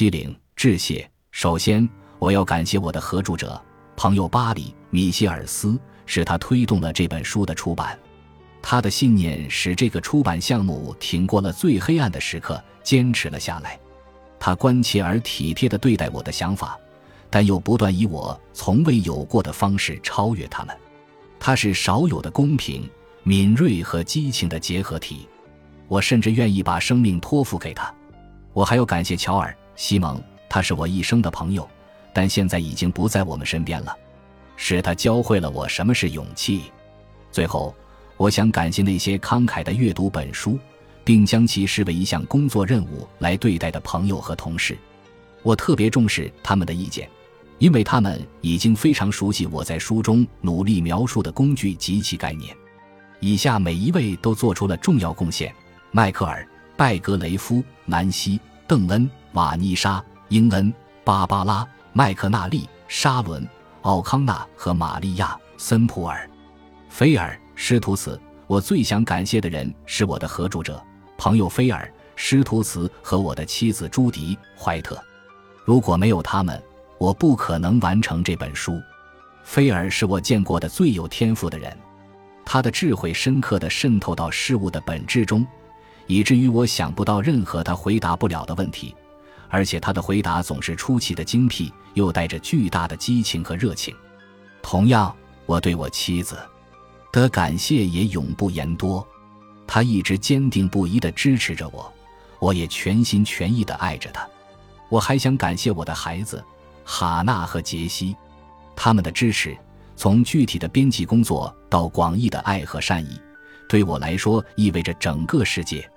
七零致谢。首先，我要感谢我的合著者、朋友巴里·米歇尔斯，是他推动了这本书的出版。他的信念使这个出版项目挺过了最黑暗的时刻，坚持了下来。他关切而体贴地对待我的想法，但又不断以我从未有过的方式超越他们。他是少有的公平、敏锐和激情的结合体。我甚至愿意把生命托付给他。我还要感谢乔尔·西蒙，他是我一生的朋友，但现在已经不在我们身边了。是他教会了我什么是勇气。最后，我想感谢那些慷慨地阅读本书，并将其视为一项工作任务来对待的朋友和同事。我特别重视他们的意见，因为他们已经非常熟悉我在书中努力描述的工具及其概念。以下每一位都做出了重要贡献。迈克尔·拜格雷夫、南希·邓恩、瓦妮莎·英恩、芭芭拉·麦克纳利、沙伦·奥康纳和玛利亚·森普尔、菲尔·施图茨。我最想感谢的人是我的合著者、朋友菲尔·施图茨和我的妻子朱迪·怀特。如果没有他们，我不可能完成这本书。菲尔是我见过的最有天赋的人，他的智慧深刻地渗透到事物的本质中。以至于我想不到任何他回答不了的问题，而且他的回答总是出奇的精辟，又带着巨大的激情和热情。同样，我对我妻子的感谢也永不言多。她一直坚定不移地支持着我，我也全心全意地爱着她。我还想感谢我的孩子哈娜和杰西，他们的支持，从具体的编辑工作到广义的爱和善意，对我来说意味着整个世界。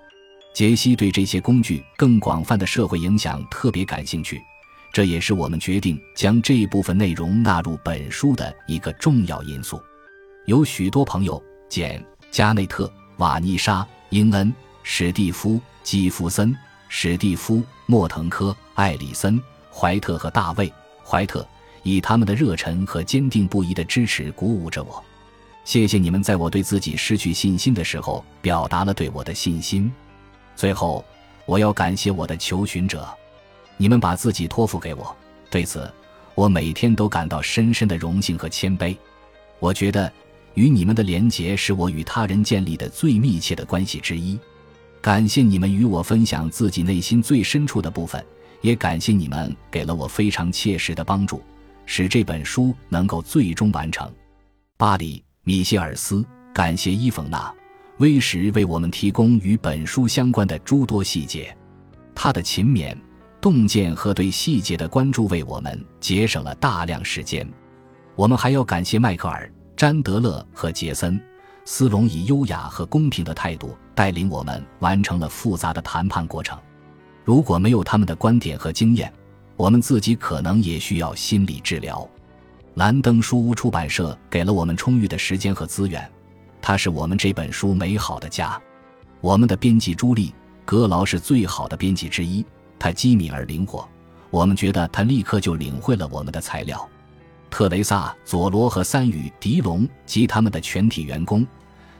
杰西对这些工具更广泛的社会影响特别感兴趣，这也是我们决定将这一部分内容纳入本书的一个重要因素。有许多朋友简·加内特、瓦妮莎·英恩、史蒂夫·基夫森、史蒂夫·莫腾科、艾里森·怀特和大卫·怀特，以他们的热忱和坚定不移的支持鼓舞着我。谢谢你们在我对自己失去信心的时候表达了对我的信心。最后，我要感谢我的求寻者，你们把自己托付给我，对此我每天都感到深深的荣幸和谦卑。我觉得与你们的连结是我与他人建立的最密切的关系之一。感谢你们与我分享自己内心最深处的部分，也感谢你们给了我非常切实的帮助，使这本书能够最终完成。巴里·米歇尔斯，感谢伊冯娜。威什为我们提供与本书相关的诸多细节，他的勤勉、洞见和对细节的关注为我们节省了大量时间。我们还要感谢迈克尔、詹德勒和杰森·斯隆以优雅和公平的态度带领我们完成了复杂的谈判过程。如果没有他们的观点和经验，我们自己可能也需要心理治疗。兰登书屋出版社给了我们充裕的时间和资源。他是我们这本书美好的家，我们的编辑朱莉·格劳是最好的编辑之一。他机敏而灵活，我们觉得他立刻就领会了我们的材料。特雷萨·佐罗和三宇·迪龙及他们的全体员工，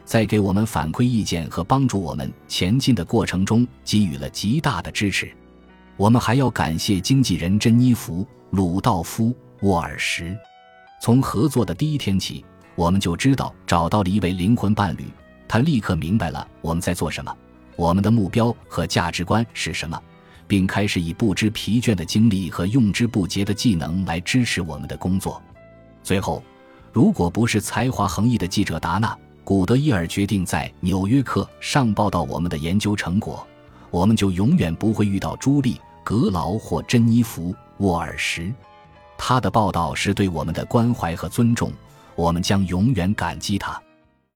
在给我们反馈意见和帮助我们前进的过程中给予了极大的支持。我们还要感谢经纪人珍妮弗·鲁道夫·沃尔什，从合作的第一天起。我们就知道找到了一位灵魂伴侣，他立刻明白了我们在做什么，我们的目标和价值观是什么，并开始以不知疲倦的精力和用之不竭的技能来支持我们的工作。最后，如果不是才华横溢的记者达纳·古德伊尔决定在《纽约客》上报道我们的研究成果，我们就永远不会遇到朱莉·格劳或珍妮弗·沃尔什。他的报道是对我们的关怀和尊重。我们将永远感激他。